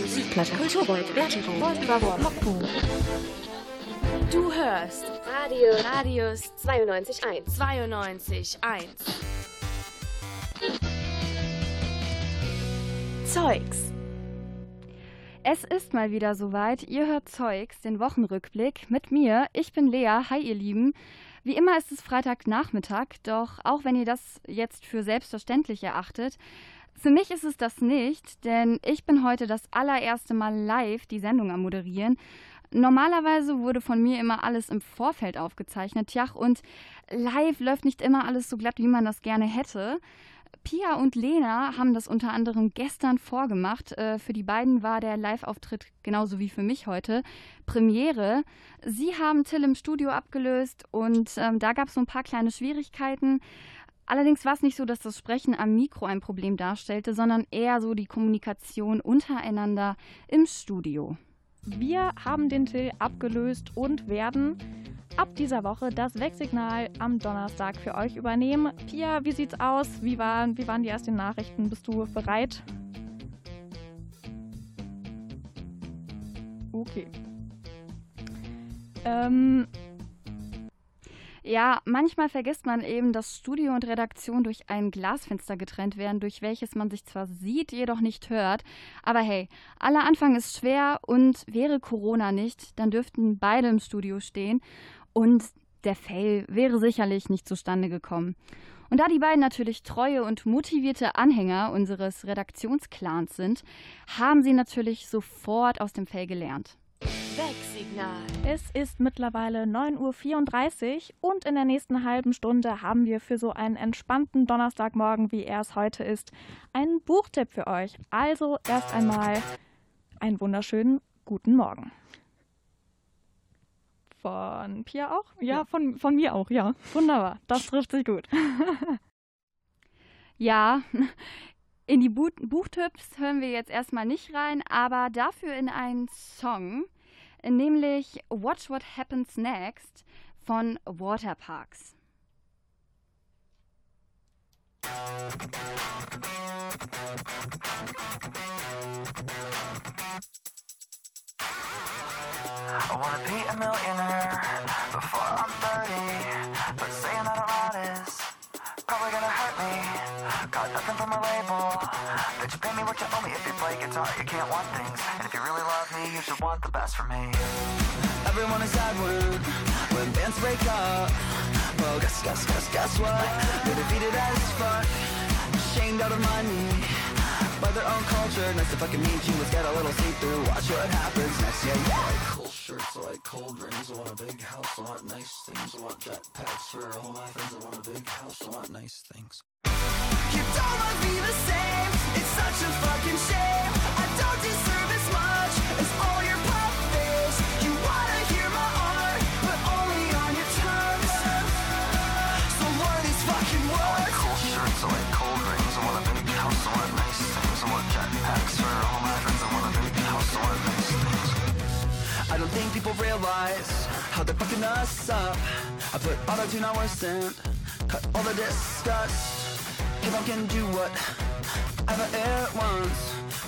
Musikplatte. Du hörst Radio Radius 92.1. 92.1. Zeugs. Es ist mal wieder soweit. Ihr hört Zeugs, den Wochenrückblick mit mir. Ich bin Lea. Hi, ihr Lieben. Wie immer ist es Freitagnachmittag, doch auch wenn ihr das jetzt für selbstverständlich erachtet, für mich ist es das nicht, denn ich bin heute das allererste Mal live die Sendung am Moderieren. Normalerweise wurde von mir immer alles im Vorfeld aufgezeichnet, ja, und live läuft nicht immer alles so glatt, wie man das gerne hätte. Pia und Lena haben das unter anderem gestern vorgemacht. Äh, für die beiden war der Live-Auftritt genauso wie für mich heute Premiere. Sie haben Till im Studio abgelöst und ähm, da gab es so ein paar kleine Schwierigkeiten. Allerdings war es nicht so, dass das Sprechen am Mikro ein Problem darstellte, sondern eher so die Kommunikation untereinander im Studio. Wir haben den Till abgelöst und werden ab dieser Woche das Wegsignal am Donnerstag für euch übernehmen. Pia, wie sieht's aus? Wie waren, wie waren die ersten Nachrichten? Bist du bereit? Okay. Ähm, ja, manchmal vergisst man eben, dass Studio und Redaktion durch ein Glasfenster getrennt werden, durch welches man sich zwar sieht, jedoch nicht hört. Aber hey, aller Anfang ist schwer und wäre Corona nicht, dann dürften beide im Studio stehen und der Fail wäre sicherlich nicht zustande gekommen. Und da die beiden natürlich treue und motivierte Anhänger unseres Redaktionsclans sind, haben sie natürlich sofort aus dem Fail gelernt. Wegsignal. Es ist mittlerweile 9.34 Uhr und in der nächsten halben Stunde haben wir für so einen entspannten Donnerstagmorgen, wie er es heute ist, einen Buchtipp für euch. Also erst einmal einen wunderschönen guten Morgen. Von Pia auch? Ja, Von, von mir auch, ja. Wunderbar, das trifft sich gut. ja, in die Bu Buchtipps hören wir jetzt erstmal nicht rein, aber dafür in einen Song, nämlich Watch What Happens Next von Waterparks. I wanna be a millionaire before I'm 30. But saying that loud is probably gonna hurt me. Got nothing from a label. Bitch, pay me what you owe me. If you play guitar, you can't want things. And if you really love me, you should want the best for me. Everyone is sad when, when bands break up. Well, guess, guess, guess, guess what? They're defeated as fuck. Shamed out of money by their own culture. Nice to fucking meet you. Let's get a little see through. Watch what happens next. Yeah, yeah. I like cool shirts, I like cold rings. I want a big house, I want nice things. I want jetpacks for all my friends. I want a big house, I want nice things. People realize how they're fucking us up. I put auto tune on worse and cut all the disgust. Hip hop can do what ever it wants,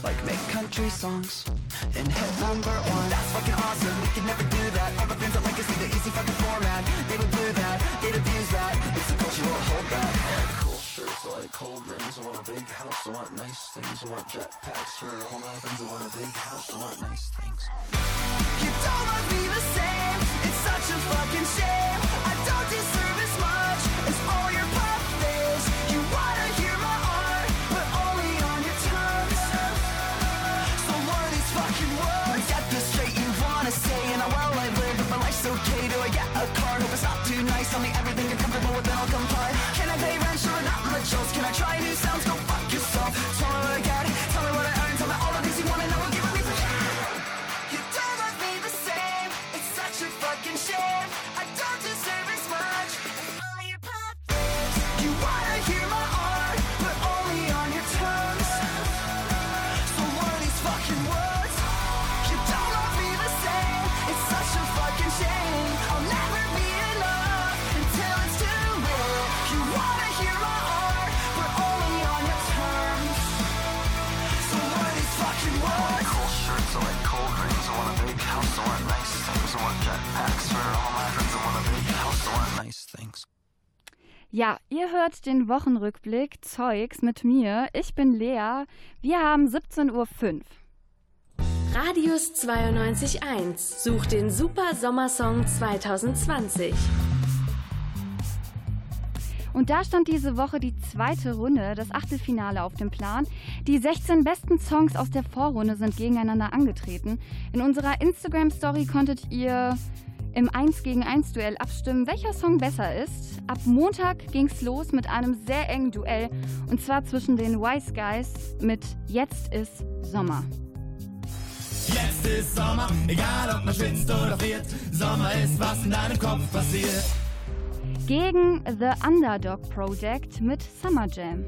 like make country songs and hit number one. That's fucking awesome. We could never do that. All the fans that like us see the easy fucking format. They would do that. They'd abuse that. It's a culture we'll hold back. Cool shirts, I like cold rings. I want a big house, I want nice things. I want jetpacks for all my friends. I want a big house, I want nice things. You don't love me the same. It's such a fucking shame. I don't deserve as much as all your puppies. Ja, ihr hört den Wochenrückblick Zeugs mit mir. Ich bin Lea. Wir haben 17.05 Uhr. Radius 92.1 sucht den Super Sommersong 2020. Und da stand diese Woche die zweite Runde, das Achtelfinale auf dem Plan. Die 16 besten Songs aus der Vorrunde sind gegeneinander angetreten. In unserer Instagram-Story konntet ihr im 1 gegen 1 Duell abstimmen, welcher Song besser ist. Ab Montag ging's los mit einem sehr engen Duell und zwar zwischen den Wise Guys mit Jetzt ist Sommer. Jetzt ist Sommer, egal ob man schwitzt oder friert. Sommer ist, was in deinem Kopf passiert. Gegen The Underdog Project mit Summer Jam.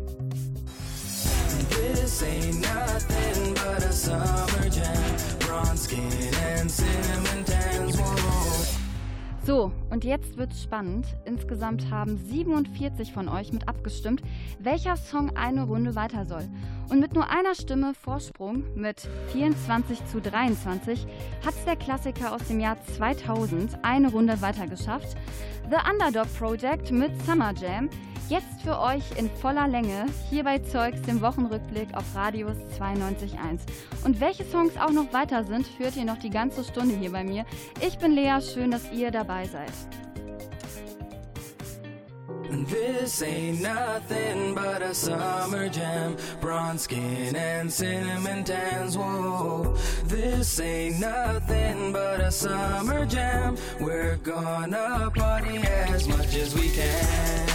This ain't nothing but a summer jam. Bronze skin and cinnamon. So, und jetzt wird's spannend. Insgesamt haben 47 von euch mit abgestimmt, welcher Song eine Runde weiter soll. Und mit nur einer Stimme Vorsprung, mit 24 zu 23, hat's der Klassiker aus dem Jahr 2000 eine Runde weiter geschafft. The Underdog Project mit Summer Jam. Jetzt für euch in voller Länge hier bei Zeugs, dem Wochenrückblick auf Radius 92.1. Und welche Songs auch noch weiter sind, hört ihr noch die ganze Stunde hier bei mir. Ich bin Lea, schön, dass ihr dabei seid. This ain't nothing but a summer jam. Bronze skin and cinnamon tans. Whoa. This ain't nothing but a summer jam. We're gonna party as much as we can.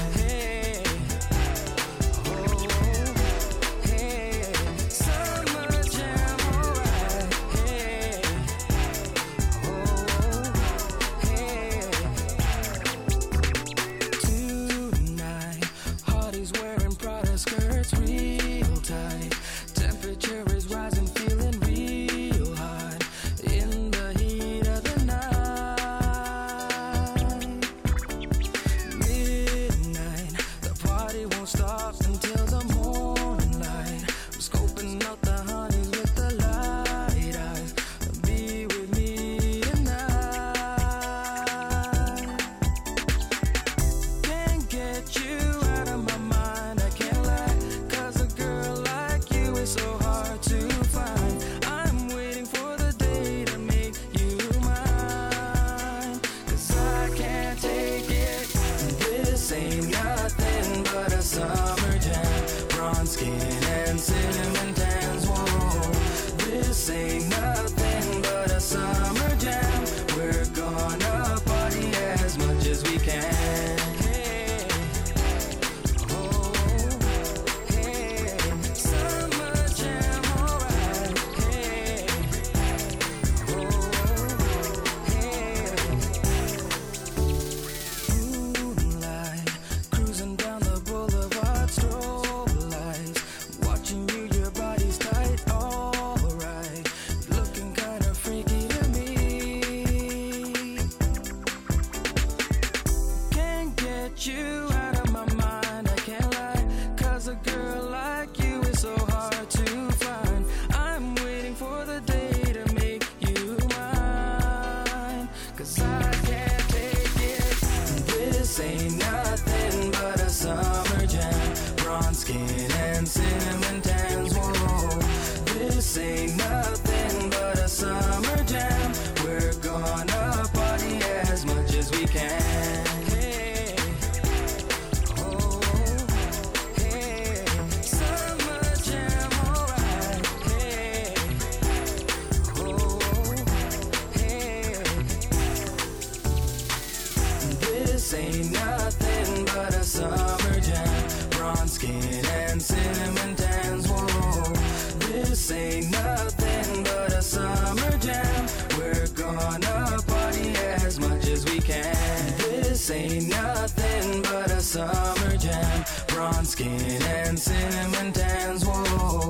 Skin and cinnamon tans. Whoa.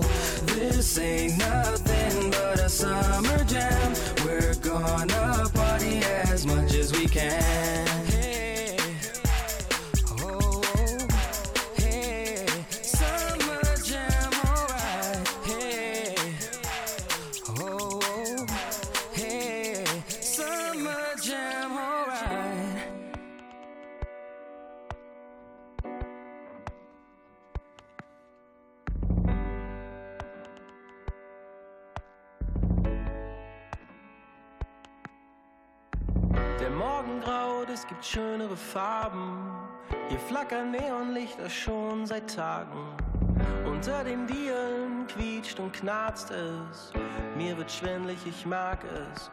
This ain't Neonlichter schon seit Tagen. Unter den Dielen quietscht und knarzt es. Mir wird schwindlig, ich mag es.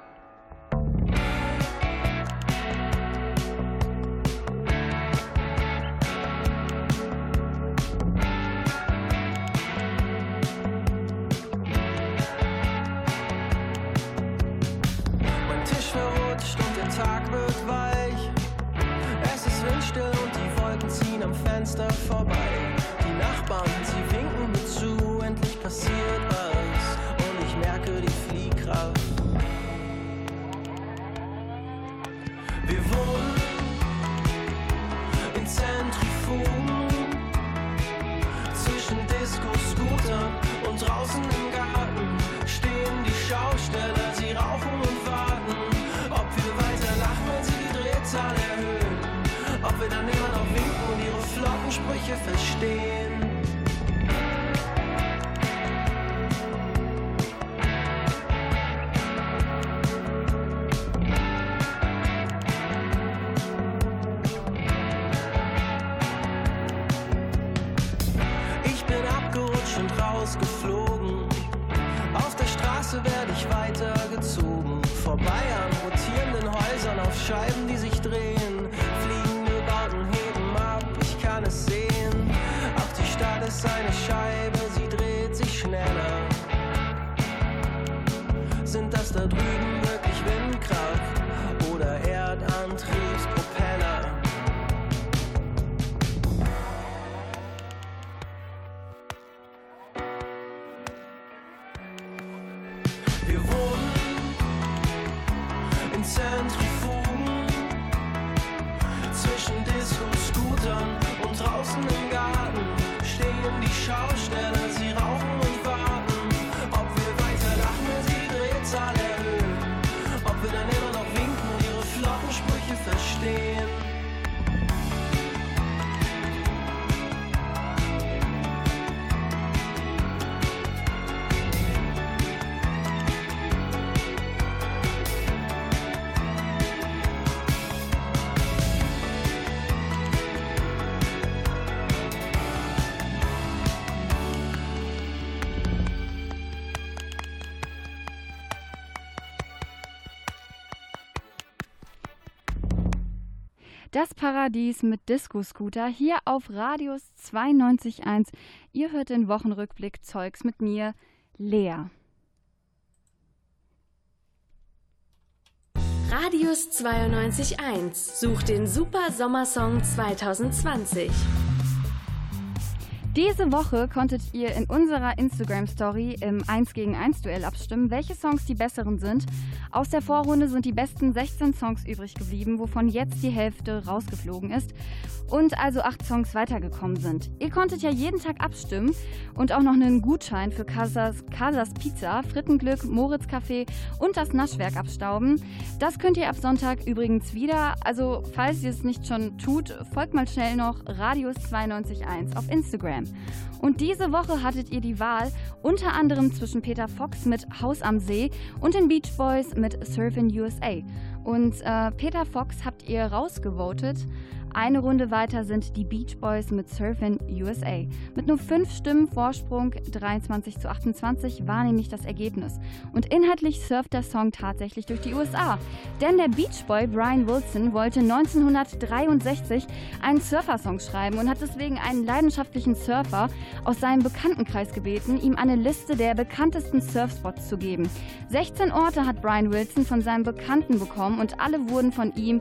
Im Garten stehen die Schausteller, sie rauchen und warten, ob wir weiter lachen, wenn sie die Drehzahl erhöhen, ob wir dann immer noch winken und ihre flotten Sprüche verstehen. Sind das Paradies mit Disco-Scooter hier auf Radius 92.1. Ihr hört den Wochenrückblick Zeugs mit mir, Lea. Radius 92.1 sucht den Super Sommersong 2020. Diese Woche konntet ihr in unserer Instagram-Story im 1 gegen 1 Duell abstimmen, welche Songs die besseren sind. Aus der Vorrunde sind die besten 16 Songs übrig geblieben, wovon jetzt die Hälfte rausgeflogen ist und also acht Songs weitergekommen sind. Ihr konntet ja jeden Tag abstimmen und auch noch einen Gutschein für Casas, Casas Pizza, Frittenglück, Moritz Café und das Naschwerk abstauben. Das könnt ihr ab Sonntag übrigens wieder. Also falls ihr es nicht schon tut, folgt mal schnell noch Radius921 auf Instagram. Und diese Woche hattet ihr die Wahl unter anderem zwischen Peter Fox mit Haus am See und den Beach Boys mit Surfin' USA. Und äh, Peter Fox habt ihr rausgevotet. Eine Runde weiter sind die Beach Boys mit Surfin' USA. Mit nur fünf Stimmen Vorsprung, 23 zu 28, war nämlich das Ergebnis. Und inhaltlich surft der Song tatsächlich durch die USA. Denn der Beach Boy Brian Wilson wollte 1963 einen Surfer-Song schreiben und hat deswegen einen leidenschaftlichen Surfer aus seinem Bekanntenkreis gebeten, ihm eine Liste der bekanntesten Surfspots zu geben. 16 Orte hat Brian Wilson von seinem Bekannten bekommen und alle wurden von ihm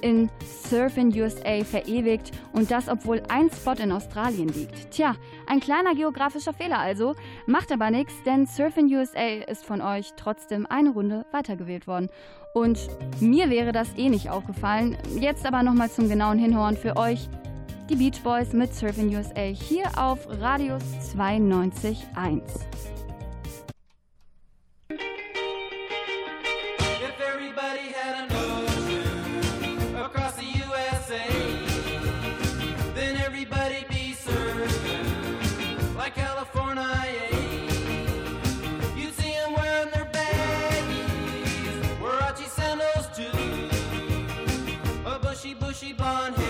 in Surfin' USA verewigt und das, obwohl ein Spot in Australien liegt. Tja, ein kleiner geografischer Fehler also, macht aber nichts, denn Surfin' USA ist von euch trotzdem eine Runde weitergewählt worden. Und mir wäre das eh nicht aufgefallen. Jetzt aber nochmal zum genauen Hinhören für euch. Die Beach Boys mit Surfin' USA hier auf Radius 92.1. keep on.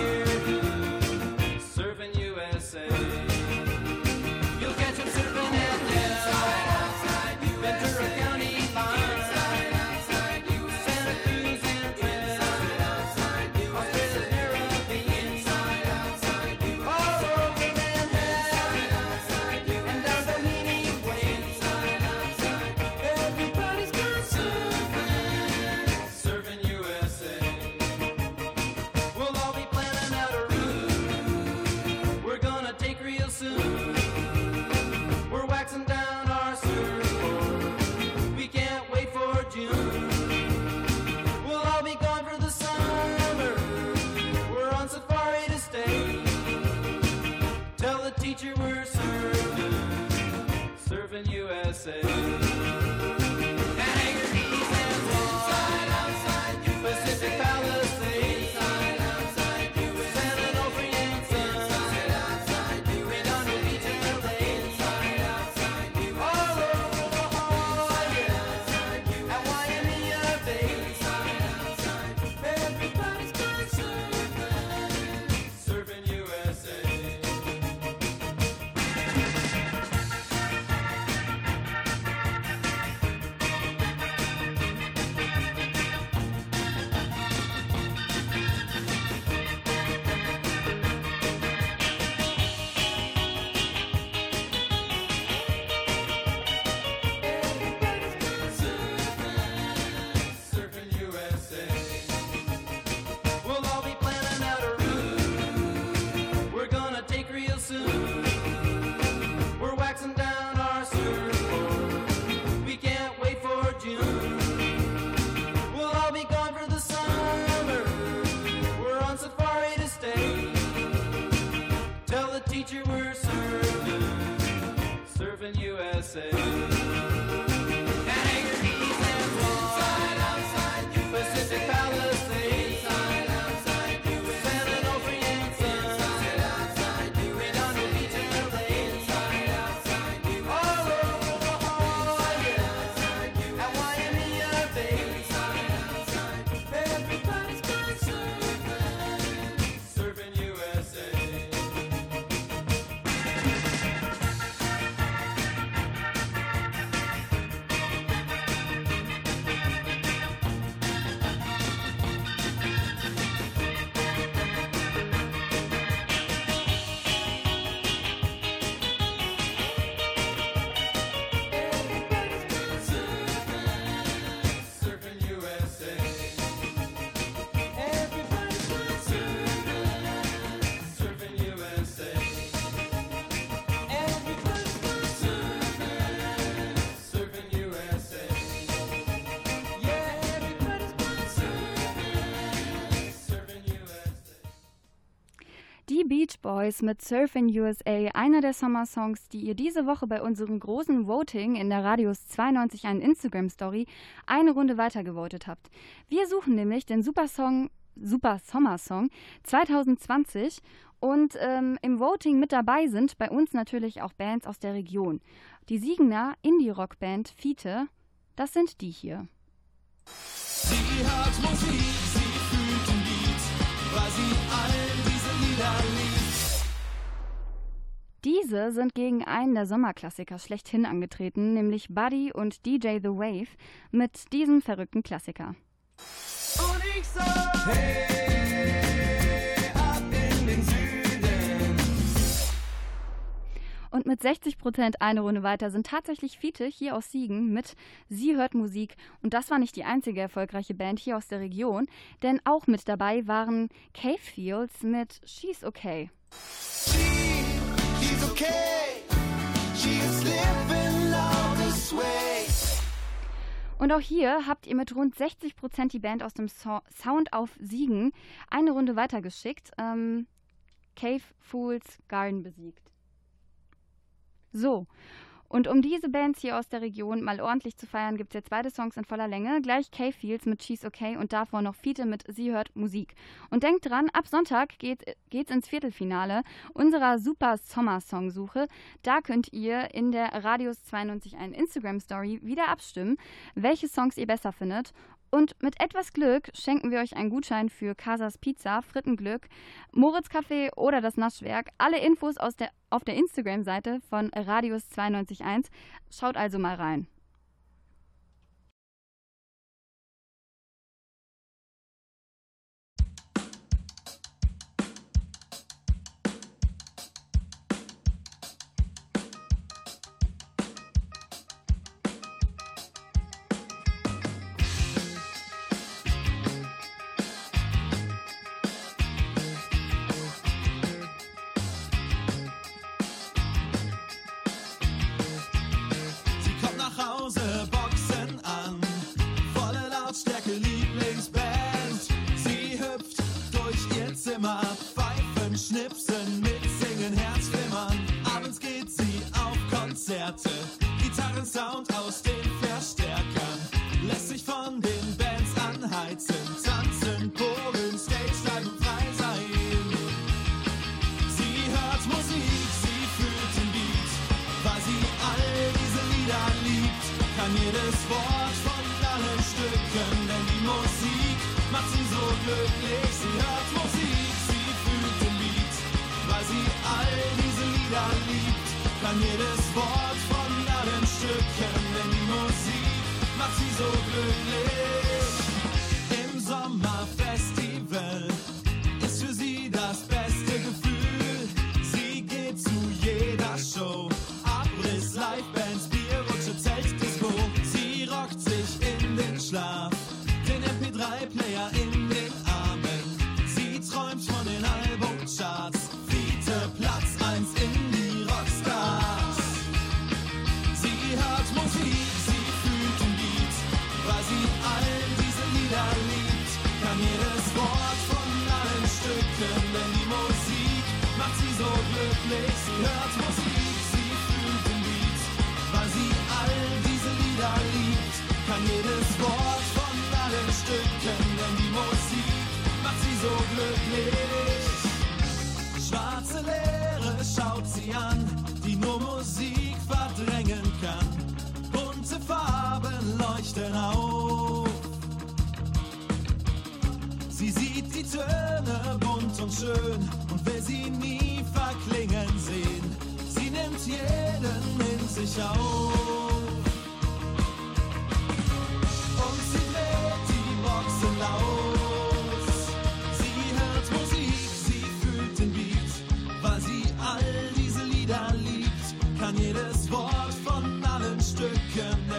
Beach Boys mit Surfing USA, einer der Sommersongs, die ihr diese Woche bei unserem großen Voting in der Radius 92 einen Instagram Story eine Runde weiter gewotet habt. Wir suchen nämlich den Supersong, Super Sommersong 2020 und ähm, im Voting mit dabei sind bei uns natürlich auch Bands aus der Region. Die Siegener Indie-Rock-Band Fiete, das sind die hier. Sie hört Musik, Diese sind gegen einen der Sommerklassiker schlechthin angetreten, nämlich Buddy und DJ The Wave mit diesem verrückten Klassiker. Und ich sag, hey. Und mit 60 Prozent eine Runde weiter sind tatsächlich Fiete hier aus Siegen mit Sie hört Musik. Und das war nicht die einzige erfolgreiche Band hier aus der Region, denn auch mit dabei waren Cave Fields mit She's Okay. She, Und auch hier habt ihr mit rund 60 Prozent die Band aus dem so Sound auf Siegen eine Runde weitergeschickt. Ähm, Cave Fools Garden besiegt. So. Und um diese Bands hier aus der Region mal ordentlich zu feiern, gibt es jetzt beide Songs in voller Länge. Gleich Cave Fields mit She's Okay und davor noch Fiete mit Sie hört Musik. Und denkt dran, ab Sonntag geht, geht's ins Viertelfinale unserer Super Sommersong-Suche. Da könnt ihr in der Radius 92 einen Instagram-Story wieder abstimmen, welche Songs ihr besser findet. Und mit etwas Glück schenken wir euch einen Gutschein für Casas Pizza, Frittenglück, Moritz Café oder das Naschwerk. Alle Infos der, auf der Instagram-Seite von Radius 92.1. Schaut also mal rein. Schwarze Leere schaut sie an, die nur Musik verdrängen kann. Bunte Farben leuchten auf. Sie sieht die Töne bunt und schön und will sie nie verklingen sehen. Sie nimmt jeden in sich auf. Allen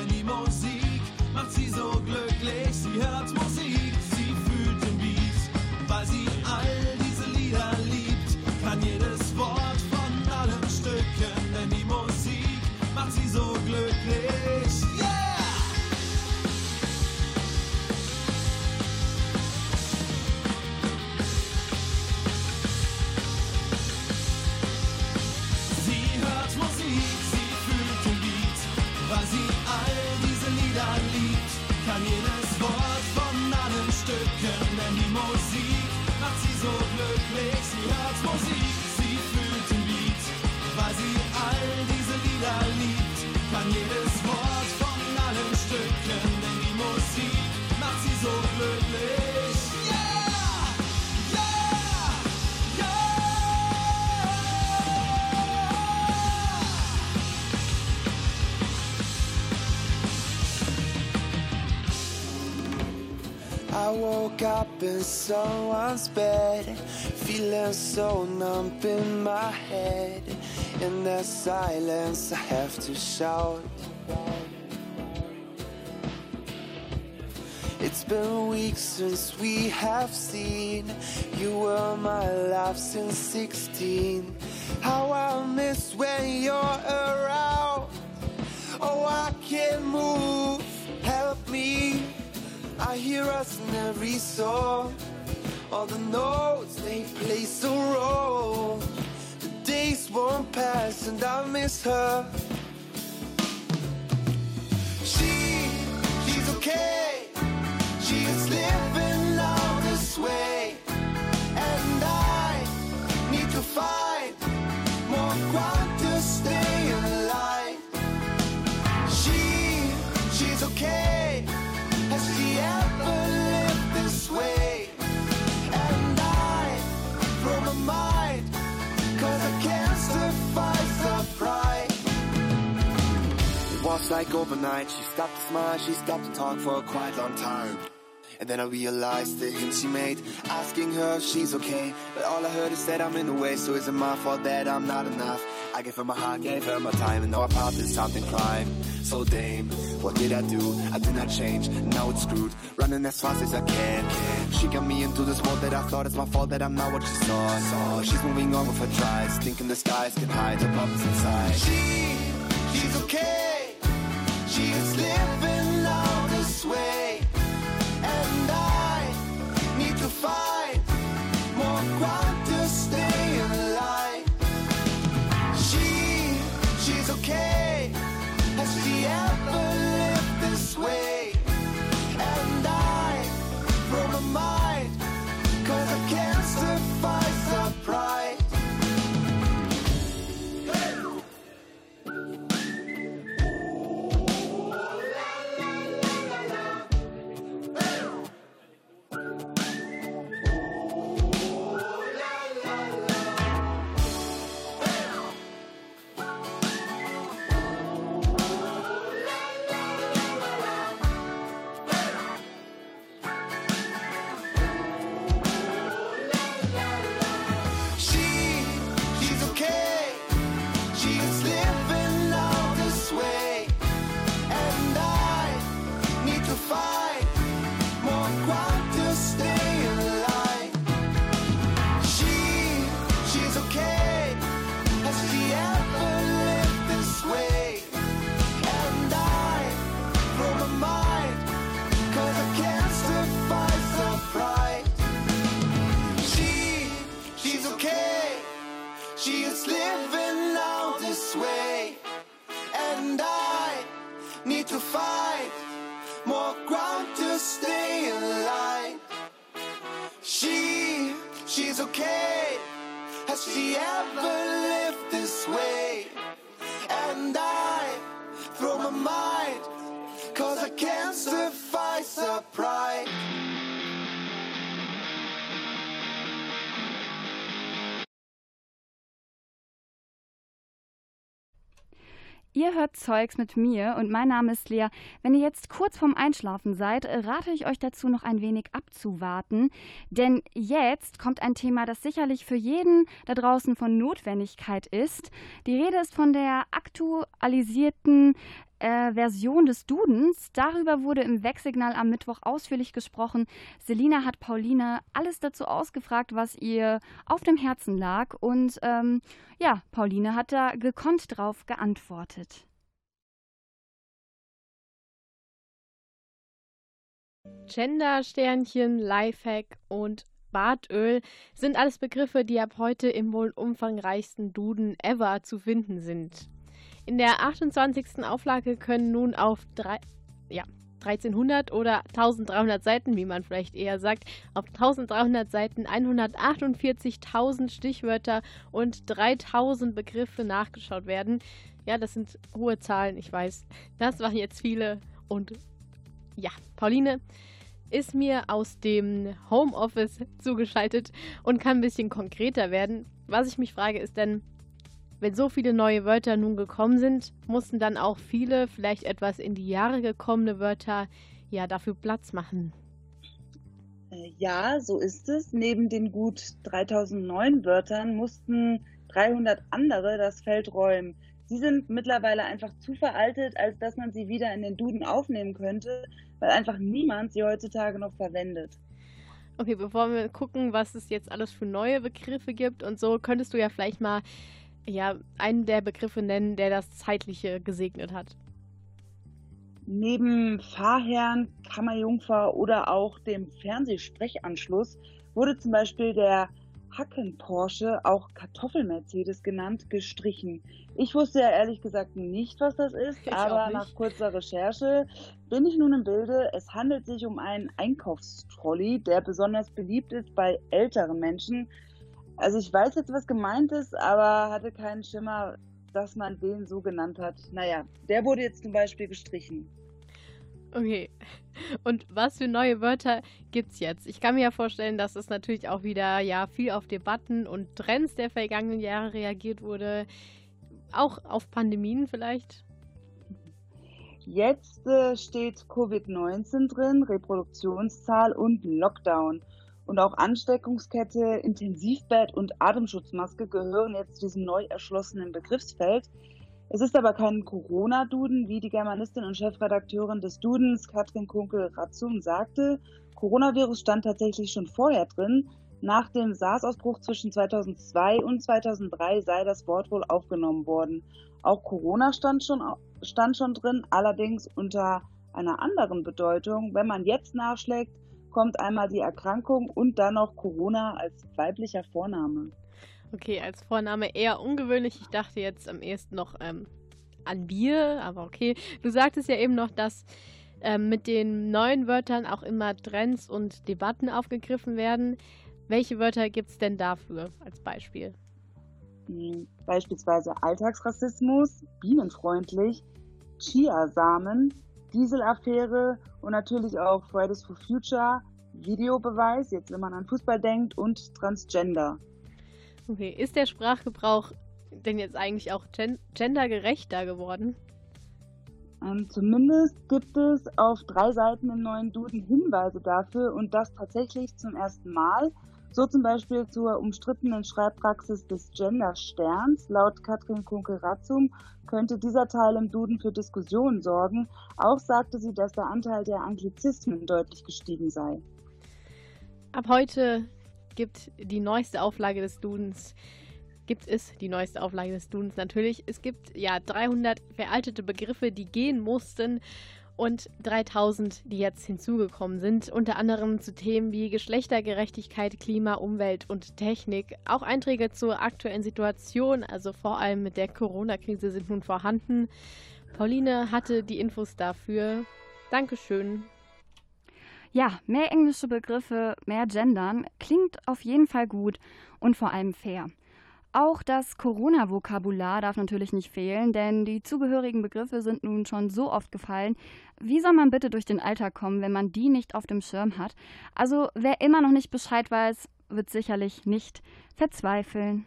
Musik, sie fühlt den Beat, weil sie all diese Lieder liebt, kann jedes Wort von allen Stücken, denn die Musik macht sie so glücklich. Yeah, yeah, yeah. I woke up in someone's bed feeling so numb in my head. In that silence, I have to shout. It's been weeks since we have seen. You were my life since 16. How I miss when you're around. Oh, I can't move. Help me. I hear us in every song. All the notes they play so wrong. The days won't pass and I miss her. She, she's okay. Like overnight, she stopped to smile, she stopped to talk for a quite long time. And then I realized the hint she made, asking her if she's okay. But all I heard is that I'm in the way, so is it my fault that I'm not enough? I gave her my heart, gave her my time, and now I popped in something crime. So dame, what did I do? I did not change, now it's screwed. Running as fast as I can. She got me into this world that I thought it's my fault that I'm not what she saw. saw. She's moving on with her tries, thinking the skies can hide her problems inside. She, she's okay. She is living now this way. Hört Zeugs mit mir und mein Name ist Lea. Wenn ihr jetzt kurz vorm Einschlafen seid, rate ich euch dazu, noch ein wenig abzuwarten. Denn jetzt kommt ein Thema, das sicherlich für jeden da draußen von Notwendigkeit ist. Die Rede ist von der aktualisierten äh, Version des Dudens. Darüber wurde im Wegsignal am Mittwoch ausführlich gesprochen. Selina hat Pauline alles dazu ausgefragt, was ihr auf dem Herzen lag. Und ähm, ja, Pauline hat da gekonnt drauf geantwortet. Gender-Sternchen, Lifehack und Bartöl sind alles Begriffe, die ab heute im wohl umfangreichsten Duden ever zu finden sind. In der 28. Auflage können nun auf drei, ja, 1300 oder 1300 Seiten, wie man vielleicht eher sagt, auf 1300 Seiten 148.000 Stichwörter und 3000 Begriffe nachgeschaut werden. Ja, das sind hohe Zahlen, ich weiß. Das waren jetzt viele und Ja, Pauline ist mir aus dem Homeoffice zugeschaltet und kann ein bisschen konkreter werden. Was ich mich frage, ist denn, wenn so viele neue Wörter nun gekommen sind, mussten dann auch viele, vielleicht etwas in die Jahre gekommene Wörter ja dafür Platz machen. Äh, Ja, so ist es. Neben den gut 3009 Wörtern mussten 300 andere das Feld räumen. Sie sind mittlerweile einfach zu veraltet, als dass man sie wieder in den Duden aufnehmen könnte, weil einfach niemand sie heutzutage noch verwendet. Okay, bevor wir gucken, was es jetzt alles für neue Begriffe gibt und so, könntest du ja vielleicht mal ja, einen der Begriffe nennen, der das Zeitliche gesegnet hat. Neben Fahrherrn, Kammerjungfer oder auch dem Fernsehsprechanschluss wurde zum Beispiel der Hacken-Porsche, auch Kartoffel-Mercedes genannt, gestrichen. Ich wusste ja ehrlich gesagt nicht, was das ist, Ich aber nach kurzer Recherche bin ich nun im Bilde. Es handelt sich um einen Einkaufstrolley, der besonders beliebt ist bei älteren Menschen. Also ich weiß jetzt, was gemeint ist, aber hatte keinen Schimmer, dass man den so genannt hat. Naja, der wurde jetzt zum Beispiel gestrichen. Okay. Und was für neue Wörter gibt's jetzt? Ich kann mir ja vorstellen, dass es natürlich auch wieder ja viel auf Debatten und Trends der vergangenen Jahre reagiert wurde. Auch auf Pandemien vielleicht. Jetzt äh, steht Covid-19 drin, Reproduktionszahl und Lockdown. Und auch Ansteckungskette, Intensivbett und Atemschutzmaske gehören jetzt zu diesem neu erschlossenen Begriffsfeld. Es ist aber kein Corona-Duden, wie die Germanistin und Chefredakteurin des Dudens, Katrin Kunkel-Ratzum, sagte. Coronavirus stand tatsächlich schon vorher drin. Nach dem SARS-Ausbruch zwischen 2002 und 2003 sei das Wort wohl aufgenommen worden. Auch Corona stand schon, stand schon drin, allerdings unter einer anderen Bedeutung. Wenn man jetzt nachschlägt, kommt einmal die Erkrankung und dann noch Corona als weiblicher Vorname. Okay, als Vorname eher ungewöhnlich. Ich dachte jetzt am ehesten noch ähm, an Bier, aber okay. Du sagtest ja eben noch, dass ähm, mit den neuen Wörtern auch immer Trends und Debatten aufgegriffen werden. Welche Wörter gibt's denn dafür als Beispiel? Hm, Beispielsweise Alltagsrassismus, bienenfreundlich, Chiasamen, Dieselaffäre und natürlich auch Fridays for Future, Videobeweis, jetzt wenn man an Fußball denkt, und Transgender. Okay, ist der Sprachgebrauch denn jetzt eigentlich auch gen gendergerechter geworden? Ähm, zumindest gibt es auf drei Seiten im neuen Duden Hinweise dafür und das tatsächlich zum ersten Mal. So zum Beispiel zur umstrittenen Schreibpraxis des Gendersterns. Laut Katrin Kunkel-Ratzum könnte dieser Teil im Duden für Diskussionen sorgen. Auch sagte sie, dass der Anteil der Anglizismen deutlich gestiegen sei. Ab heute gibt die neueste Auflage des Dudens, gibt es die neueste Auflage des Dudens natürlich. Es gibt ja 300 veraltete Begriffe, die gehen mussten und 3000, die jetzt hinzugekommen sind, unter anderem zu Themen wie Geschlechtergerechtigkeit, Klima, Umwelt und Technik. Auch Einträge zur aktuellen Situation, also vor allem mit der Corona-Krise, sind nun vorhanden. Pauline hatte die Infos dafür. Dankeschön. Ja, mehr englische Begriffe, mehr Gendern klingt auf jeden Fall gut und vor allem fair. Auch das Corona-Vokabular darf natürlich nicht fehlen, denn die zugehörigen Begriffe sind nun schon so oft gefallen. Wie soll man bitte durch den Alltag kommen, wenn man die nicht auf dem Schirm hat? Also wer immer noch nicht Bescheid weiß, wird sicherlich nicht verzweifeln.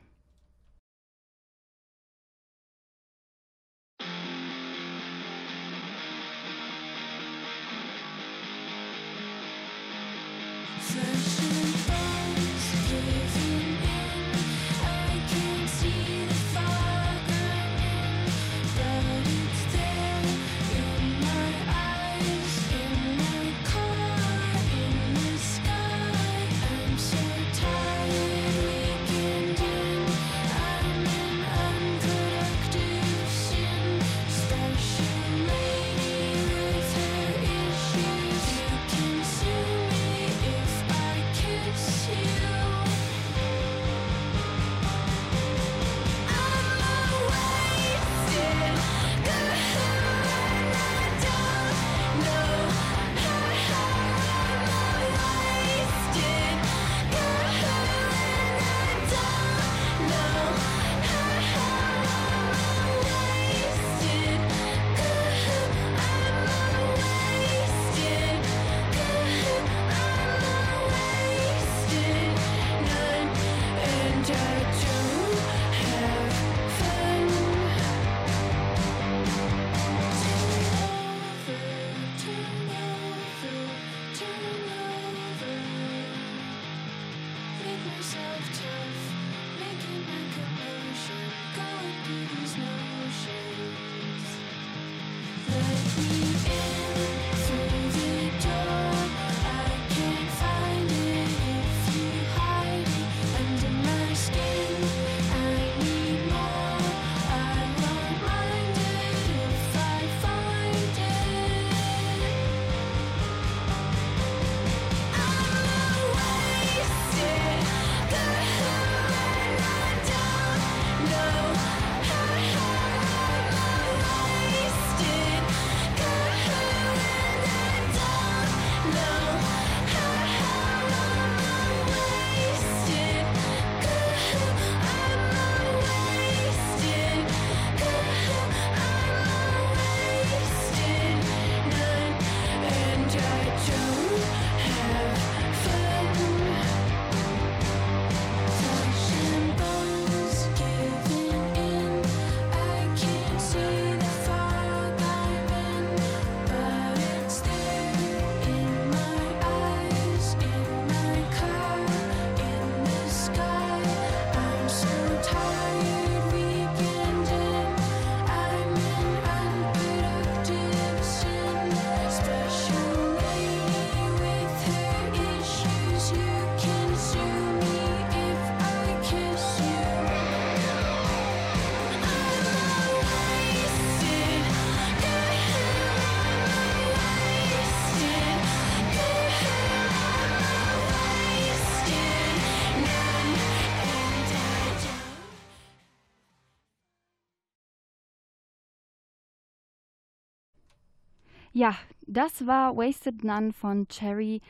Ja, das war Wasted None von Cherry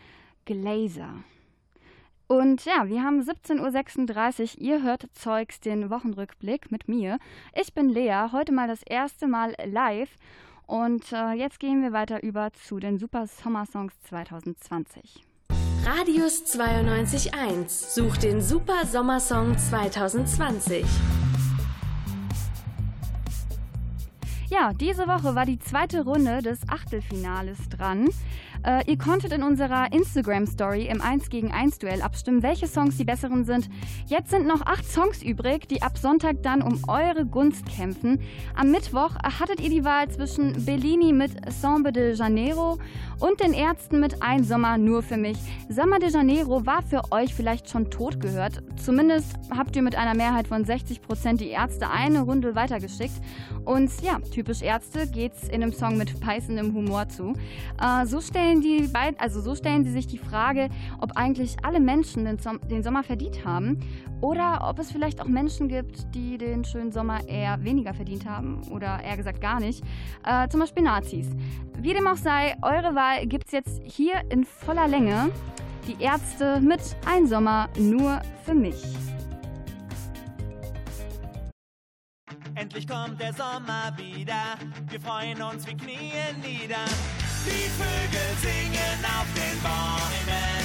Glazer. Und ja, wir haben 17.36 Uhr. Ihr hört Zeugs, den Wochenrückblick mit mir. Ich bin Lea, heute mal das erste Mal live. Und äh, jetzt gehen wir weiter über zu den Super Sommer Songs 2020. Radius 92.1 sucht den Super Sommersong 2020. Ja, diese Woche war die zweite Runde des Achtelfinales dran. Äh, ihr konntet in unserer Instagram-Story im 1 gegen 1 Duell abstimmen, welche Songs die besseren sind. Jetzt sind noch acht Songs übrig, die ab Sonntag dann um eure Gunst kämpfen. Am Mittwoch hattet ihr die Wahl zwischen Bellini mit Samba de Janeiro und den Ärzten mit Ein Sommer nur für mich. Samba de Janeiro war für euch vielleicht schon tot gehört. Zumindest habt ihr mit einer Mehrheit von 60 Prozent die Ärzte eine Runde weitergeschickt. Und ja, typisch Ärzte geht's in einem Song mit beißendem Humor zu. Äh, so stellen die beiden, also so stellen sie sich die Frage, ob eigentlich alle Menschen den, Som den Sommer verdient haben oder ob es vielleicht auch Menschen gibt, die den schönen Sommer eher weniger verdient haben oder eher gesagt gar nicht. Äh, zum Beispiel Nazis. Wie dem auch sei, eure Wahl gibt's jetzt hier in voller Länge. Die Ärzte mit Ein Sommer nur für mich. Endlich kommt der Sommer wieder. Wir freuen uns, wir knien nieder. Die Vögel singen auf den Bäumen.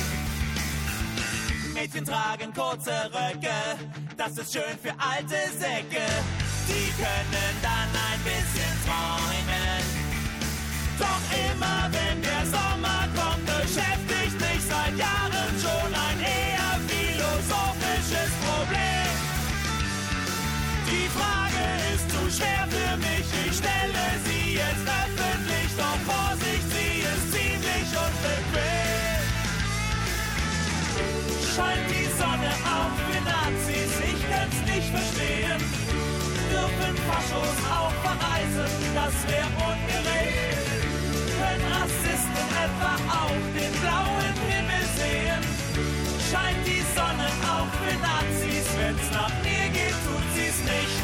Mädchen tragen kurze Röcke. Das ist schön für alte Säcke. Die können dann ein bisschen träumen. Doch immer wenn der Sommer kommt, beschäftigt mich seit Jahren schon ein eher philosophisches Problem. Die Frage ist zu schwer für Scheint die Sonne auf für Nazis, ich kann's nicht verstehen. Dürfen Faschos auch verreisen, das wär ungerecht. Können Rassisten etwa auch den blauen Himmel sehen? Scheint die Sonne auch für Nazis, wenn's nach mir geht, tut sie's nicht.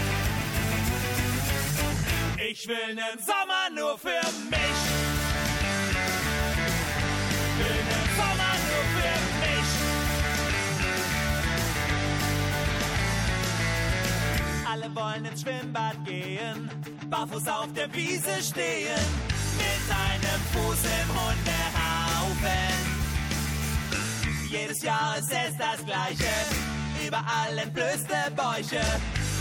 Ich will nen Sommer nur für mich. Alle wollen ins Schwimmbad gehen, barfuß auf der Wiese stehen, mit einem Fuß im Hundehaufen. Jedes Jahr ist es das Gleiche, überall entblößte Bäuche.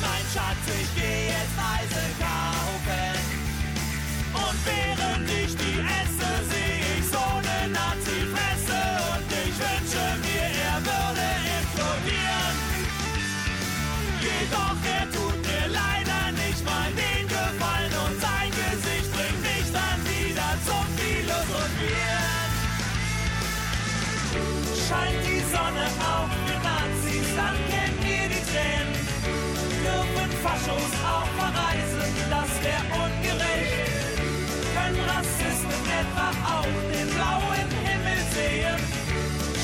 Mein Schatz, ich geh jetzt Eisen kaufen. Und während ich die Scheint die Sonne auf für Nazis, dann kennt ihr die Tränen. Dürfen Faschos auch verreisen, das wär ungerecht. Können Rassisten etwa auch den blauen Himmel sehen?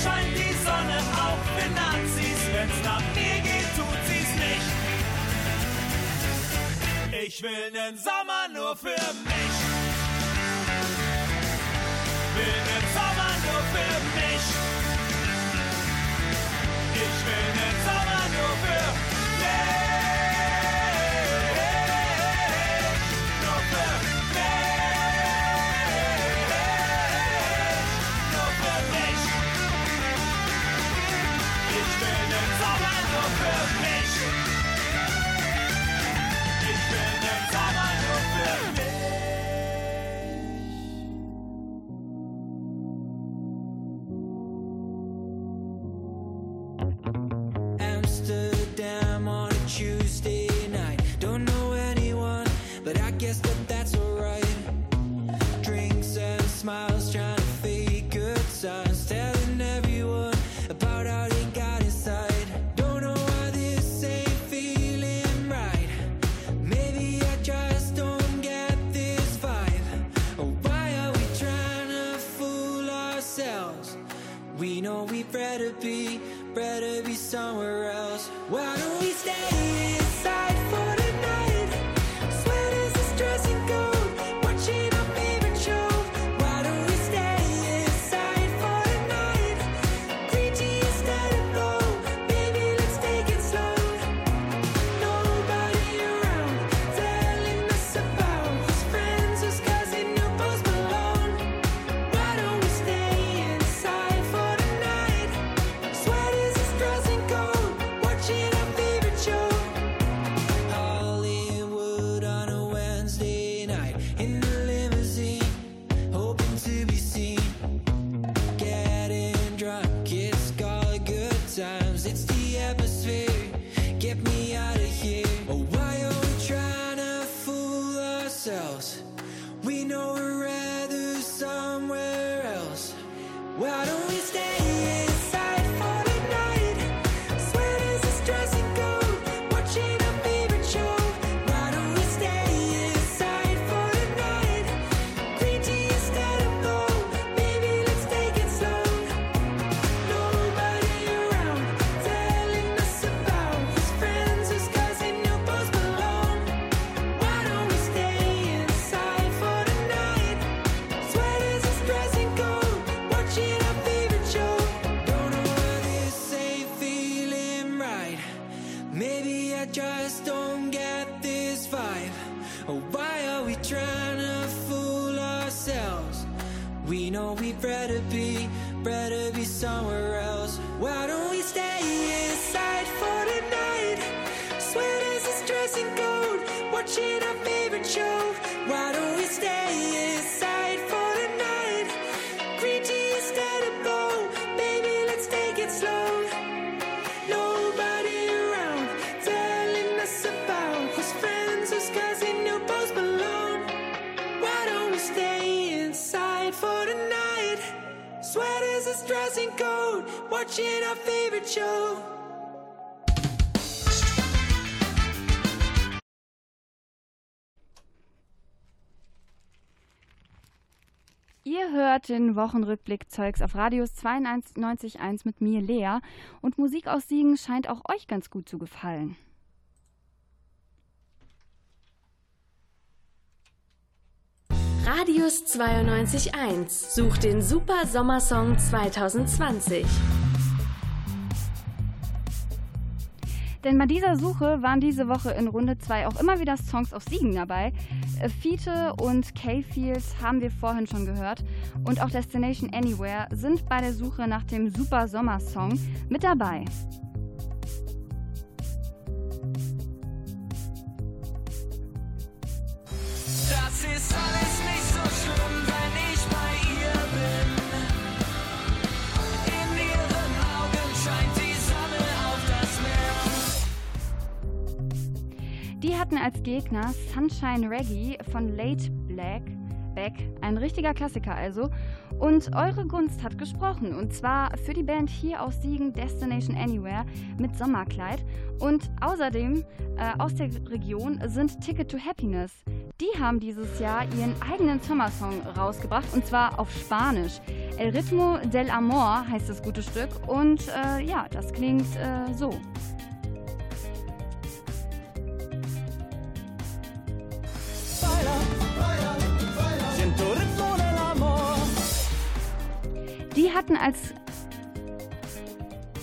Scheint die Sonne auch für Nazis, wenn's nach mir geht, tut sie's nicht. Ich will nen Sommer nur für mich. Stay inside for the night? Sweaters is dressing cold, watching our favorite show. Ihr hört den Wochenrückblick Zeugs auf Radius 92.1 mit mir, Lea. Und Musik aus Siegen scheint auch euch ganz gut zu gefallen. Radius 92.1 sucht den Super Sommersong 2020. Denn bei dieser Suche waren diese Woche in Runde 2 auch immer wieder Songs aus Siegen dabei. Äh, Fiete und K-Fields haben wir vorhin schon gehört. Und auch Destination Anywhere sind bei der Suche nach dem Super Sommersong mit dabei. Das ist alles hatten als Gegner Sunshine Reggae von Late Black Beck, ein richtiger Klassiker also. Und eure Gunst hat gesprochen. Und zwar für die Band hier aus Siegen Destination Anywhere mit Sommerkleid. Und außerdem äh, aus der Region sind Ticket to Happiness. Die haben dieses Jahr ihren eigenen Sommersong rausgebracht und zwar auf Spanisch. El Ritmo del Amor heißt das gute Stück. Und äh, ja, das klingt äh, so. Die hatten als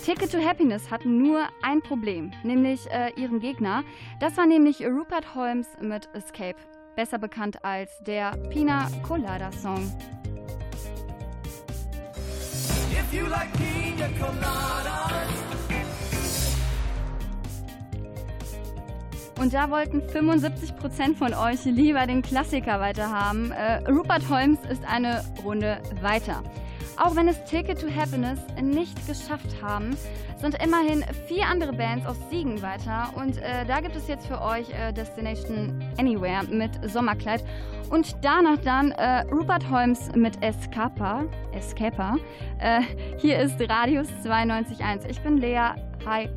Ticket to Happiness hatten nur ein Problem, nämlich äh, ihren Gegner. Das war nämlich Rupert Holmes mit Escape, besser bekannt als der Pina Colada Song. If you like pina coladas. Und da wollten 75% von euch lieber den Klassiker weiterhaben. Äh, Rupert Holmes ist eine Runde weiter. Auch wenn es Ticket to Happiness nicht geschafft haben, sind immerhin vier andere Bands aus Siegen weiter. Und äh, da gibt es jetzt für euch äh, Destination Anywhere mit Sommerkleid. Und danach dann äh, Rupert Holmes mit Escapa. Escapa. Äh, hier ist Radius 92.1. Ich bin Lea. Hi.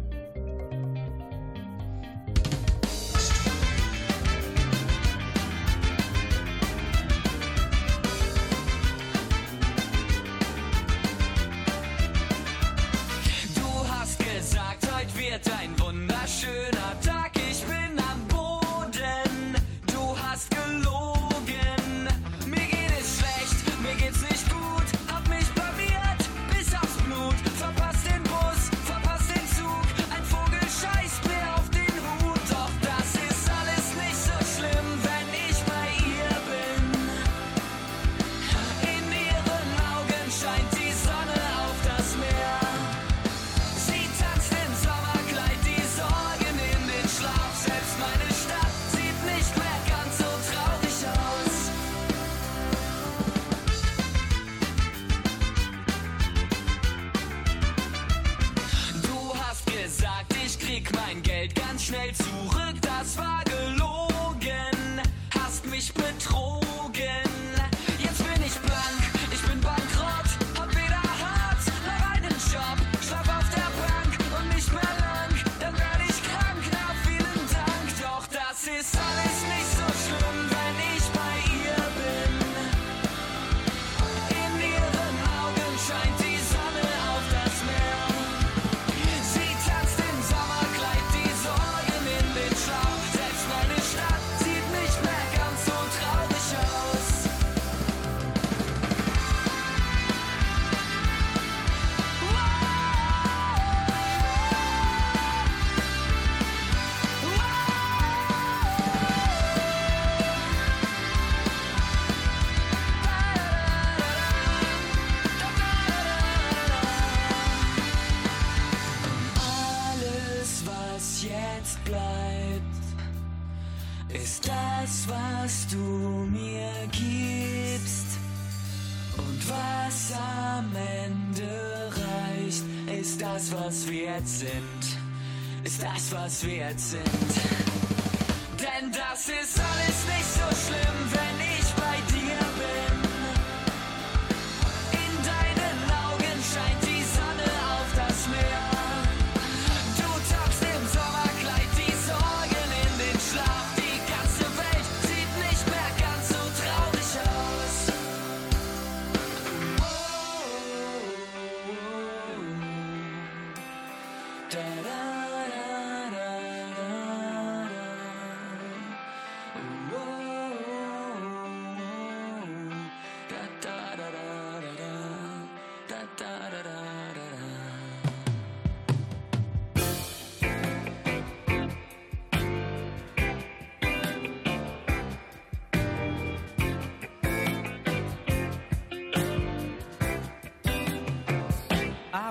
We had seen.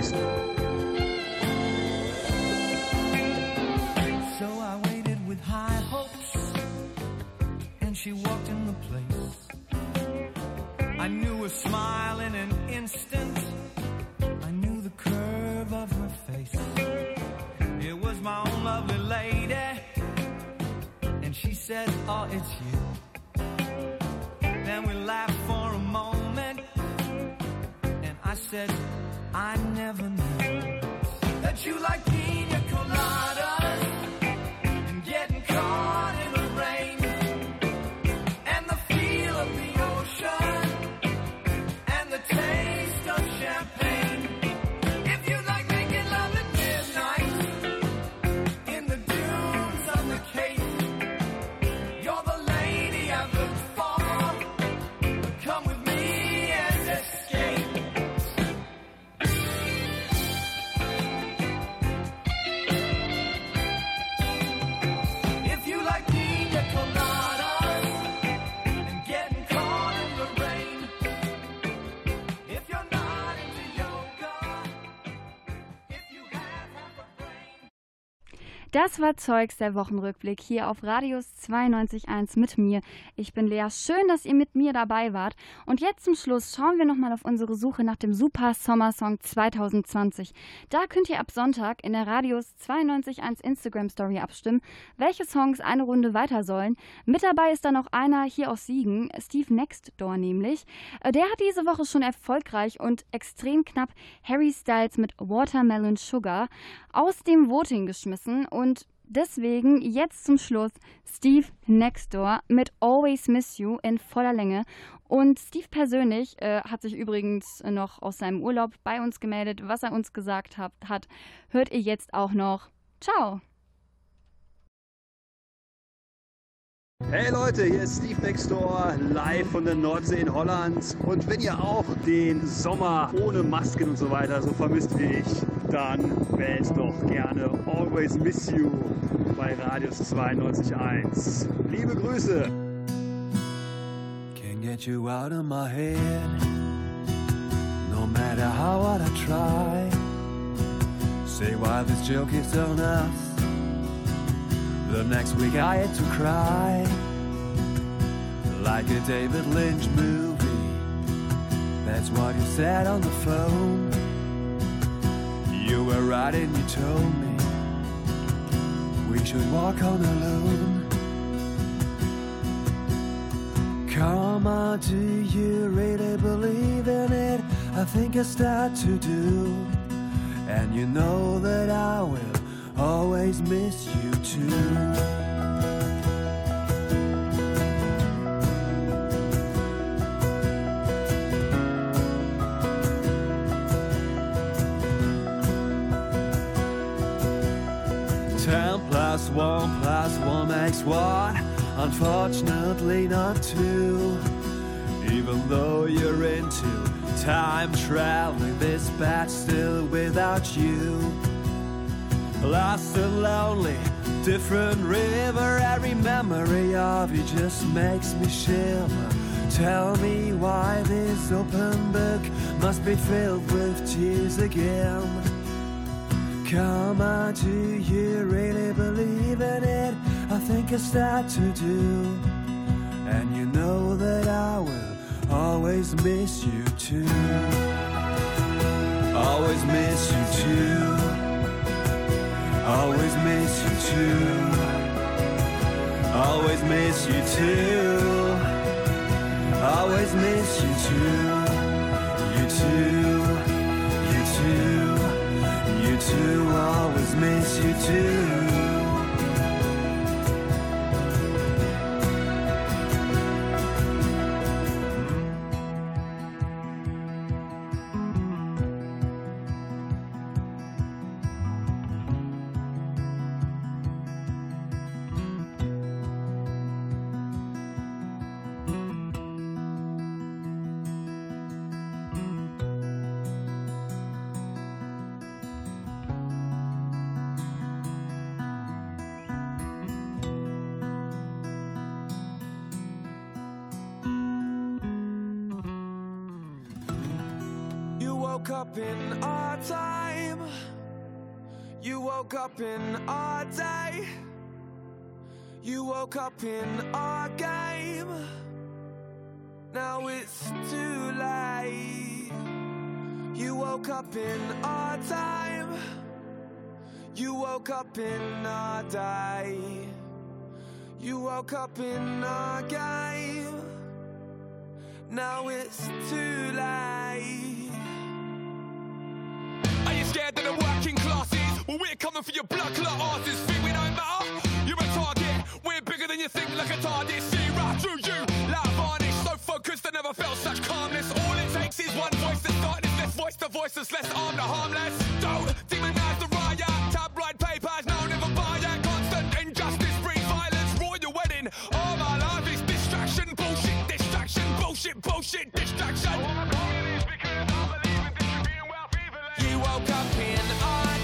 place. Das war Zeugs der Wochenrückblick hier auf Radius 92.1 mit mir. Ich bin Lea. Schön, dass ihr mit mir dabei wart. Und jetzt zum Schluss schauen wir nochmal auf unsere Suche nach dem Super Sommersong 2020. Da könnt ihr ab Sonntag in der Radius 92.1 Instagram Story abstimmen, welche Songs eine Runde weiter sollen. Mit dabei ist dann noch einer hier aus Siegen, Steve Nextdoor nämlich. Äh, Der hat diese Woche schon erfolgreich und extrem knapp Harry Styles mit Watermelon Sugar aus dem Voting geschmissen und deswegen jetzt zum Schluss Steve Nextdoor mit Always Miss You in voller Länge. Und Steve persönlich äh, hat sich übrigens noch aus seinem Urlaub bei uns gemeldet. Was er uns gesagt hat, hat hört ihr jetzt auch noch. Ciao! Hey Leute, hier ist Steve Nextdoor, live von der Nordsee in Holland. Und wenn ihr auch den Sommer ohne Masken und so weiter so vermisst wie ich, dann wählt doch gerne Always Miss You bei Radius 92.1. Liebe Grüße! Can't get you out of my head. No matter how hard I try. Say why this joke is on us. The next week I had to cry. Like a David Lynch movie. That's what you said on the phone. You were right and you told me we should walk on alone. Come on, do you really believe in it? I think I start to do. And you know that I will always miss you too. Ten plus one plus one makes one. Unfortunately, not two. Even though you're into time traveling, this batch still without you. Lost and lonely, different river. Every memory of you just makes me shiver. Tell me why this open book must be filled with tears again. Come on, do you really believe in it? I think I start to do. And you know that I will always miss you too. Always miss you too. Always miss you too. Always miss you too. Always miss you too. You too. You too. You too. Always miss you too. Up in our day. You woke up in our game. Now it's too late. You woke up in our time. You woke up in our day. You woke up in our game. Now it's too late. Working classes? Well, we're coming for your blood clot asses. Think we don't matter? You're a target. We're bigger than you think, like a TARDIS. See right through you, like varnish. So focused, I never felt such calmness. All it takes is one voice to start. Let's voice the voiceless, let's arm the harmless. Don't demonize the riot. Tabloid papers, no, never buy it. Constant injustice breeds violence. Royal wedding. All my life is distraction, bullshit, distraction, bullshit, bullshit, distraction. Up in our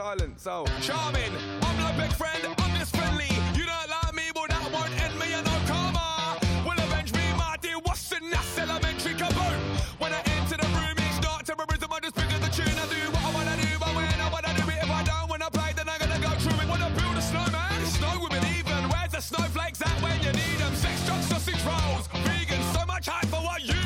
silent so Charming, I'm your big friend, I'm just friendly. You don't like me, but that won't end me, and no karma. Will avenge me, my dear What's in that elementary kaboom. When I enter the room, it's not terrorism, I just pick up the tune. I do what I wanna do, but when I wanna do it, if I don't wanna play, then I'm gonna go through it. Wanna build a snowman? Snow women even. Where's the snowflakes at when you need them? Sex, drugs, sausage rolls. Vegan, so much hype for what you